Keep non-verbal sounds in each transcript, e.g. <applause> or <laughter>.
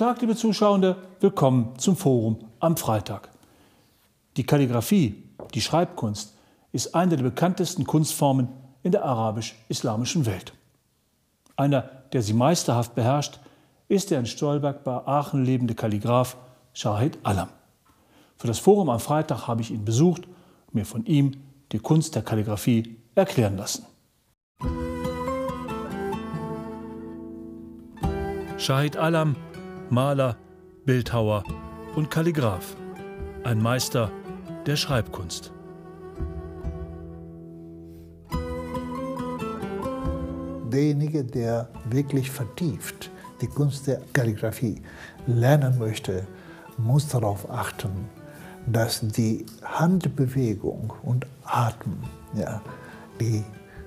Tag, liebe Zuschauende, willkommen zum Forum am Freitag. Die Kalligraphie, die Schreibkunst, ist eine der bekanntesten Kunstformen in der arabisch-islamischen Welt. Einer, der sie meisterhaft beherrscht, ist der in Stolberg bei Aachen lebende Kalligraph Shahid Alam. Für das Forum am Freitag habe ich ihn besucht und mir von ihm die Kunst der Kalligraphie erklären lassen. Shahid Alam, Maler, Bildhauer und Kalligraph. Ein Meister der Schreibkunst. Derjenige, der wirklich vertieft die Kunst der Kalligraphie lernen möchte, muss darauf achten, dass die Handbewegung und Atmen, ja, die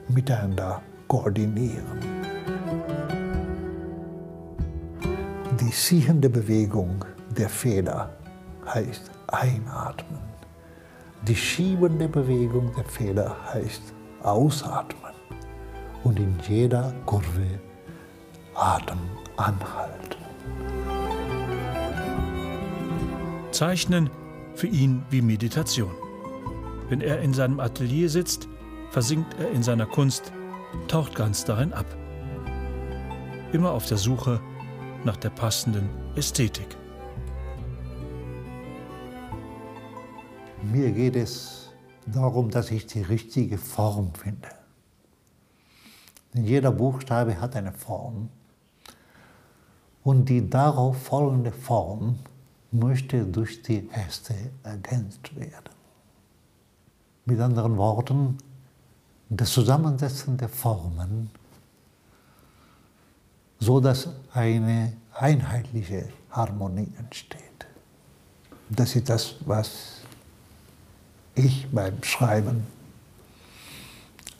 miteinander koordinieren. Ziehende Bewegung der Feder heißt einatmen. Die schiebende Bewegung der Feder heißt ausatmen. Und in jeder Kurve Atem anhalten. Zeichnen für ihn wie Meditation. Wenn er in seinem Atelier sitzt, versinkt er in seiner Kunst, taucht ganz darin ab. Immer auf der Suche nach der passenden Ästhetik. Mir geht es darum, dass ich die richtige Form finde. Denn jeder Buchstabe hat eine Form. Und die darauf folgende Form möchte durch die erste ergänzt werden. Mit anderen Worten, das Zusammensetzen der Formen, so dass eine einheitliche Harmonie entsteht. Das ist das, was ich beim Schreiben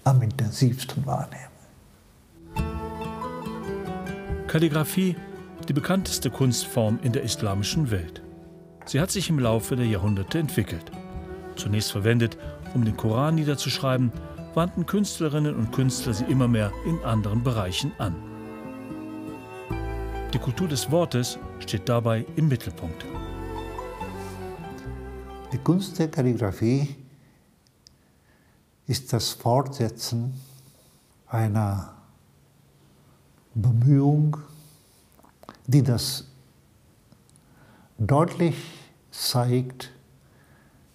am intensivsten wahrnehme. Kalligraphie, die bekannteste Kunstform in der islamischen Welt. Sie hat sich im Laufe der Jahrhunderte entwickelt. Zunächst verwendet, um den Koran niederzuschreiben, wandten Künstlerinnen und Künstler sie immer mehr in anderen Bereichen an. Die Kultur des Wortes steht dabei im Mittelpunkt. Die Kunst der Kalligraphie ist das Fortsetzen einer Bemühung, die das deutlich zeigt,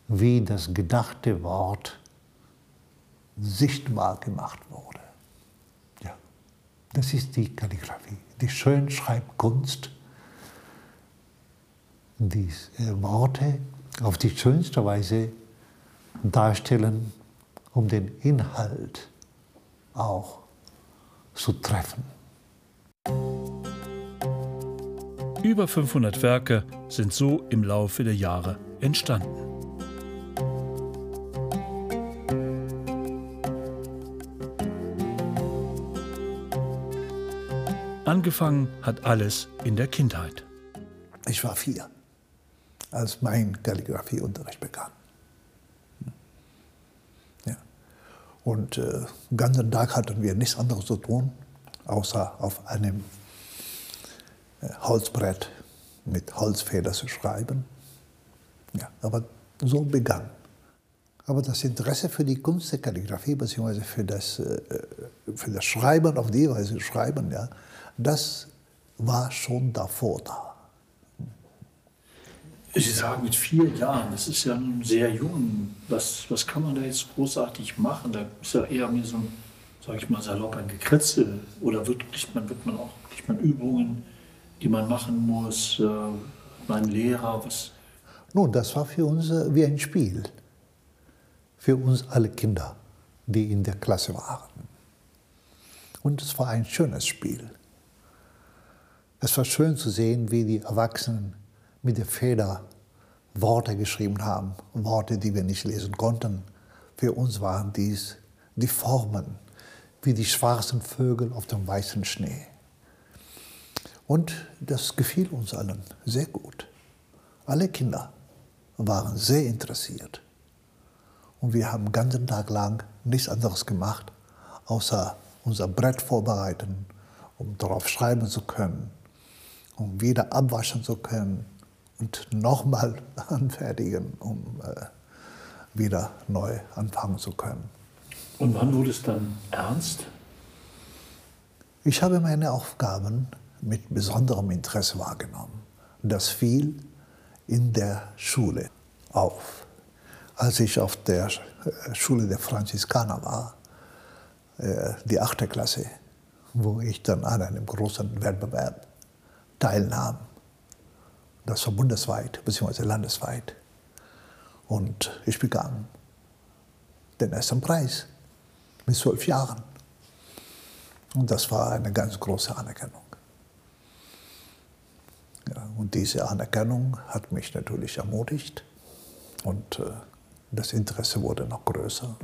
wie das gedachte Wort sichtbar gemacht wurde. Ja, das ist die Kalligraphie, die Schönschreibkunst, die äh, Worte auf die schönste Weise darstellen, um den Inhalt auch zu treffen. Über 500 Werke sind so im Laufe der Jahre entstanden. Angefangen hat alles in der Kindheit. Ich war vier, als mein Kalligraphieunterricht begann. Ja. Und äh, den ganzen Tag hatten wir nichts anderes zu tun, außer auf einem äh, Holzbrett mit Holzfeder zu schreiben. Ja, aber so begann. Aber das Interesse für die Kunst der Kalligraphie bzw. Für das, äh, für das Schreiben auf die Weise schreiben, ja, das war schon davor da. Sie sagen mit vier Jahren, das ist ja nun sehr jung. Was, was kann man da jetzt großartig machen? Da ist ja eher mir so ein, sage ich mal, salopp ein Gekritzel. Oder wird, kriegt, man, wird man auch kriegt man Übungen? die man machen muss, äh, mein Lehrer, was? Nun, das war für uns äh, wie ein Spiel. Für uns alle Kinder, die in der Klasse waren. Und es war ein schönes Spiel. Es war schön zu sehen, wie die Erwachsenen mit der Feder Worte geschrieben haben, Worte, die wir nicht lesen konnten. Für uns waren dies die Formen, wie die schwarzen Vögel auf dem weißen Schnee. Und das gefiel uns allen sehr gut. Alle Kinder waren sehr interessiert. Und wir haben den ganzen Tag lang nichts anderes gemacht, außer unser Brett vorbereiten, um darauf schreiben zu können. Um wieder abwaschen zu können und nochmal <laughs> anfertigen, um äh, wieder neu anfangen zu können. Und wann wurde es dann ernst? Ich habe meine Aufgaben mit besonderem Interesse wahrgenommen. Das fiel in der Schule auf. Als ich auf der äh, Schule der Franziskaner war, äh, die achte Klasse, wo ich dann an einem großen Wettbewerb teilnahm. Das war bundesweit bzw. landesweit. Und ich bekam den ersten Preis mit zwölf Jahren. Und das war eine ganz große Anerkennung. Ja, und diese Anerkennung hat mich natürlich ermutigt und äh, das Interesse wurde noch größer.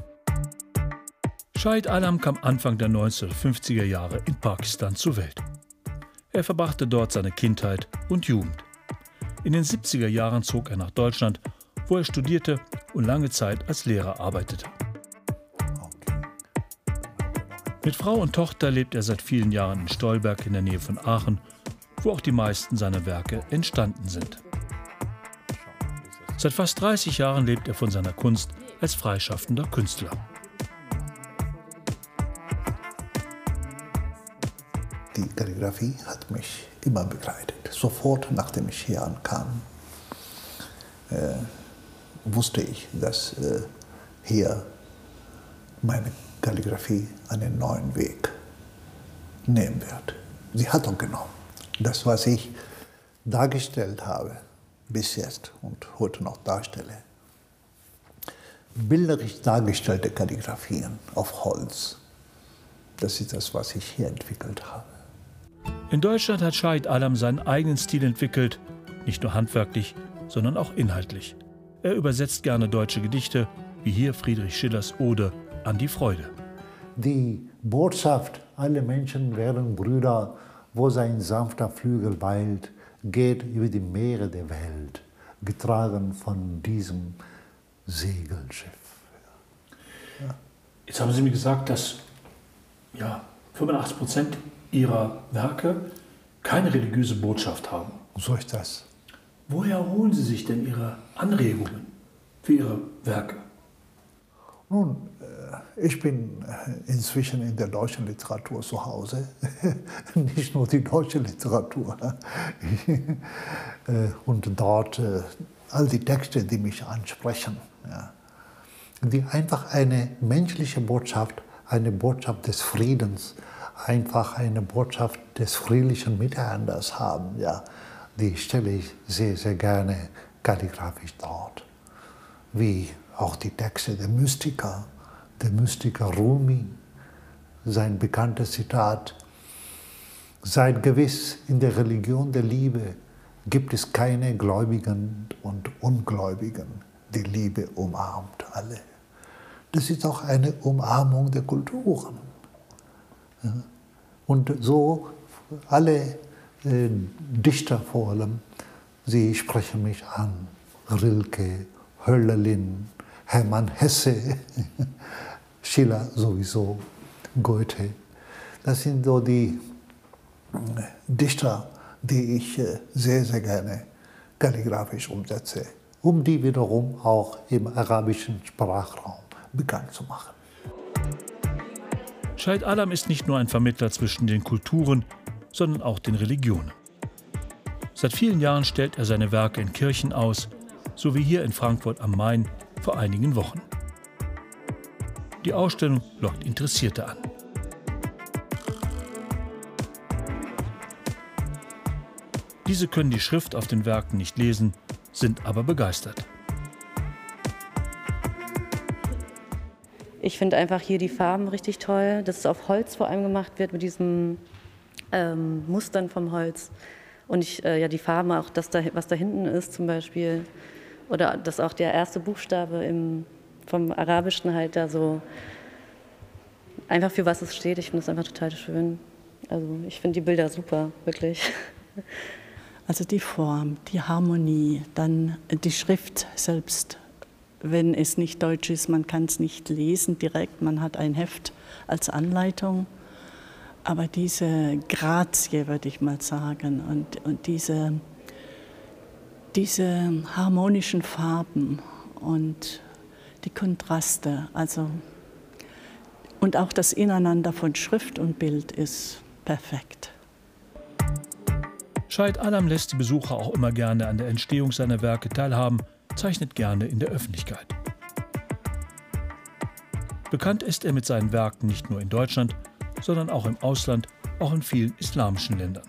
Shahid Alam kam Anfang der 1950er Jahre in Pakistan zur Welt. Er verbrachte dort seine Kindheit und Jugend. In den 70er Jahren zog er nach Deutschland, wo er studierte und lange Zeit als Lehrer arbeitete. Mit Frau und Tochter lebt er seit vielen Jahren in Stolberg in der Nähe von Aachen, wo auch die meisten seiner Werke entstanden sind. Seit fast 30 Jahren lebt er von seiner Kunst als freischaffender Künstler. Die Kalligrafie hat mich immer begleitet. Sofort nachdem ich hier ankam, äh, wusste ich, dass äh, hier meine Kalligrafie einen neuen Weg nehmen wird. Sie hat auch genommen. Das, was ich dargestellt habe, bis jetzt und heute noch darstelle, bilderisch dargestellte Kalligrafien auf Holz, das ist das, was ich hier entwickelt habe. In Deutschland hat Shahid Alam seinen eigenen Stil entwickelt, nicht nur handwerklich, sondern auch inhaltlich. Er übersetzt gerne deutsche Gedichte, wie hier Friedrich Schillers Ode an die Freude. Die Botschaft, alle Menschen wären Brüder, wo sein sanfter Flügel weilt, geht über die Meere der Welt, getragen von diesem Segelschiff. Ja. Jetzt haben Sie mir gesagt, dass ja, 85 Prozent Ihrer Werke keine religiöse Botschaft haben. So ist das. Woher holen Sie sich denn Ihre Anregungen für Ihre Werke? Nun, äh, ich bin äh, inzwischen in der deutschen Literatur zu Hause, <laughs> nicht nur die deutsche Literatur. <laughs> Äh, und dort all die Texte, die mich ansprechen, die einfach eine menschliche Botschaft, eine Botschaft des Friedens, einfach eine Botschaft des friedlichen Miteinanders haben, ja, die stelle ich sehr, sehr gerne kalligrafisch dort. Wie auch die Texte der Mystiker, der Mystiker Rumi, sein bekanntes Zitat, Seid gewiss, in der Religion der Liebe gibt es keine Gläubigen und Ungläubigen. Die Liebe umarmt alle. Das ist auch eine Umarmung der Kulturen. Und so alle äh, Dichter vor allem, sie sprechen mich an. Rilke, Hölderlin, Hermann Hesse, <laughs> Schiller sowieso, Goethe. Das sind so die äh, Dichter, die ich äh, sehr, sehr gerne kalligrafisch umsetze, um die wiederum auch im arabischen Sprachraum bekannt zu machen. Scheid Alam ist nicht nur ein Vermittler zwischen den Kulturen, sondern auch den Religionen. Seit vielen Jahren stellt er seine Werke in Kirchen aus, so wie hier in Frankfurt am Main vor einigen Wochen. Die Ausstellung lockt Interessierte an. Diese können die Schrift auf den Werken nicht lesen, sind aber begeistert. Ich finde einfach hier die Farben richtig toll, dass es auf Holz vor allem gemacht wird mit diesen ähm, Mustern vom Holz. Und ich, äh, ja, die Farben, auch das, da, was da hinten ist zum Beispiel, oder dass auch der erste Buchstabe im, vom Arabischen halt da so einfach für was es steht. Ich finde es einfach total schön. Also ich finde die Bilder super, wirklich. Also die Form, die Harmonie, dann die Schrift selbst. Wenn es nicht deutsch ist, man kann es nicht lesen direkt, man hat ein Heft als Anleitung. aber diese Grazie, würde ich mal sagen, und, und diese, diese harmonischen Farben und die Kontraste, also und auch das Ineinander von Schrift und Bild ist perfekt. Scheid Alam lässt die Besucher auch immer gerne an der Entstehung seiner Werke teilhaben, zeichnet gerne in der Öffentlichkeit. Bekannt ist er mit seinen Werken nicht nur in Deutschland, sondern auch im Ausland, auch in vielen islamischen Ländern.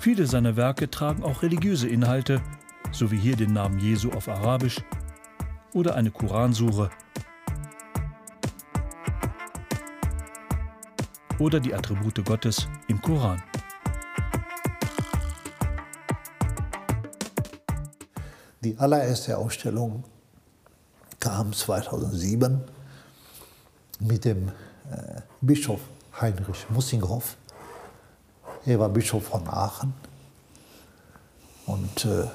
Viele seiner Werke tragen auch religiöse Inhalte, so wie hier den Namen Jesu auf Arabisch oder eine Koransure oder die Attribute Gottes im Koran. Die allererste Ausstellung kam 2007 mit dem äh, Bischof Heinrich Mussinghoff. Er war Bischof von Aachen. Und äh,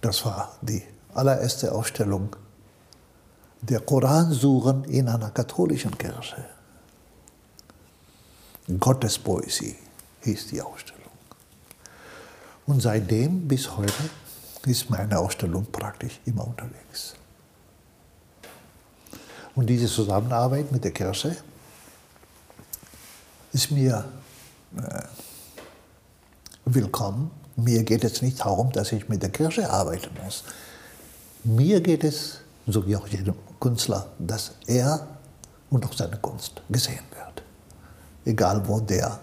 das war die allererste Ausstellung der Koransuren in einer katholischen Kirche. Gottespoesie hieß die Ausstellung. Und seitdem bis heute ist meine Ausstellung praktisch immer unterwegs. Und diese Zusammenarbeit mit der Kirche ist mir äh, willkommen. Mir geht es nicht darum, dass ich mit der Kirche arbeiten muss. Mir geht es, so wie auch jedem Künstler, dass er und auch seine Kunst gesehen wird. Egal wo der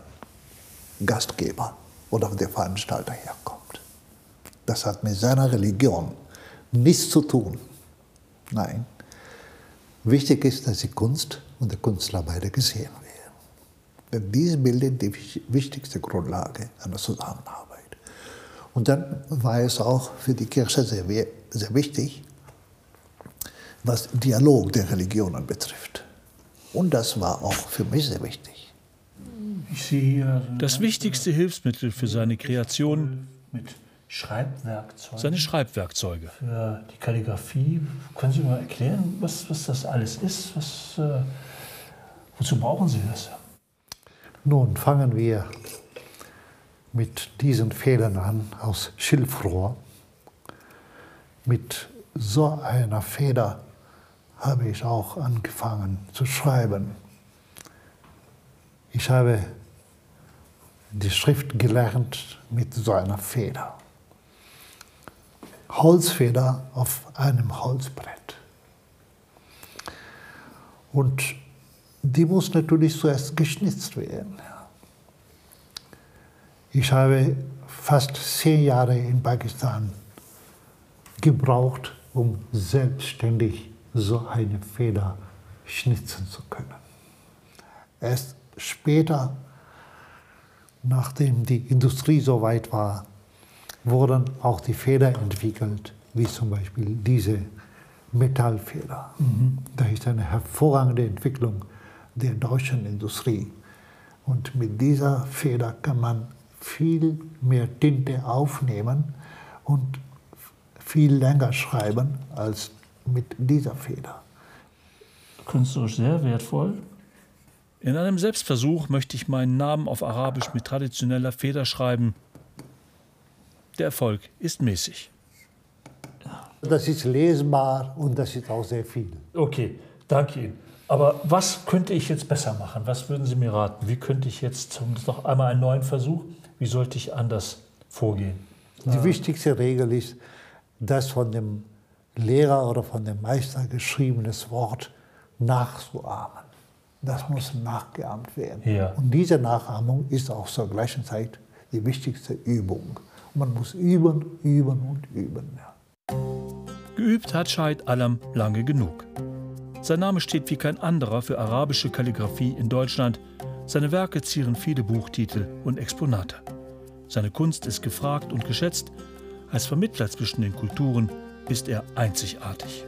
Gastgeber oder der Veranstalter herkommt. Das hat mit seiner Religion nichts zu tun. Nein. Wichtig ist, dass die Kunst und der Künstler beide gesehen werden. Denn dies bildet die wichtigste Grundlage einer Zusammenarbeit. Und dann war es auch für die Kirche sehr, sehr wichtig, was Dialog der Religionen betrifft. Und das war auch für mich sehr wichtig. Das wichtigste Hilfsmittel für seine Kreation mit Schreibwerkzeuge. Seine Schreibwerkzeuge. Für die Kalligrafie. Können Sie mal erklären, was, was das alles ist? Was, äh, wozu brauchen Sie das? Nun fangen wir mit diesen Federn an aus Schilfrohr. Mit so einer Feder habe ich auch angefangen zu schreiben. Ich habe die Schrift gelernt mit so einer Feder. Holzfeder auf einem Holzbrett. Und die muss natürlich zuerst geschnitzt werden. Ich habe fast zehn Jahre in Pakistan gebraucht, um selbstständig so eine Feder schnitzen zu können. Erst später, nachdem die Industrie so weit war, wurden auch die Feder entwickelt, wie zum Beispiel diese Metallfeder. Mhm. Das ist eine hervorragende Entwicklung der deutschen Industrie. Und mit dieser Feder kann man viel mehr Tinte aufnehmen und viel länger schreiben als mit dieser Feder. Künstlerisch sehr wertvoll. In einem Selbstversuch möchte ich meinen Namen auf Arabisch mit traditioneller Feder schreiben der Erfolg ist mäßig. Das ist lesbar und das ist auch sehr viel. Okay, danke Ihnen. Aber was könnte ich jetzt besser machen? Was würden Sie mir raten? Wie könnte ich jetzt noch einmal einen neuen Versuch? Wie sollte ich anders vorgehen? Die wichtigste Regel ist, das von dem Lehrer oder von dem Meister geschriebenes Wort nachzuahmen. Das muss nachgeahmt werden. Ja. Und diese Nachahmung ist auch zur gleichen Zeit die wichtigste Übung. Man muss üben, üben und üben. Ja. Geübt hat Scheid Alam lange genug. Sein Name steht wie kein anderer für arabische Kalligraphie in Deutschland. Seine Werke zieren viele Buchtitel und Exponate. Seine Kunst ist gefragt und geschätzt. Als Vermittler zwischen den Kulturen ist er einzigartig.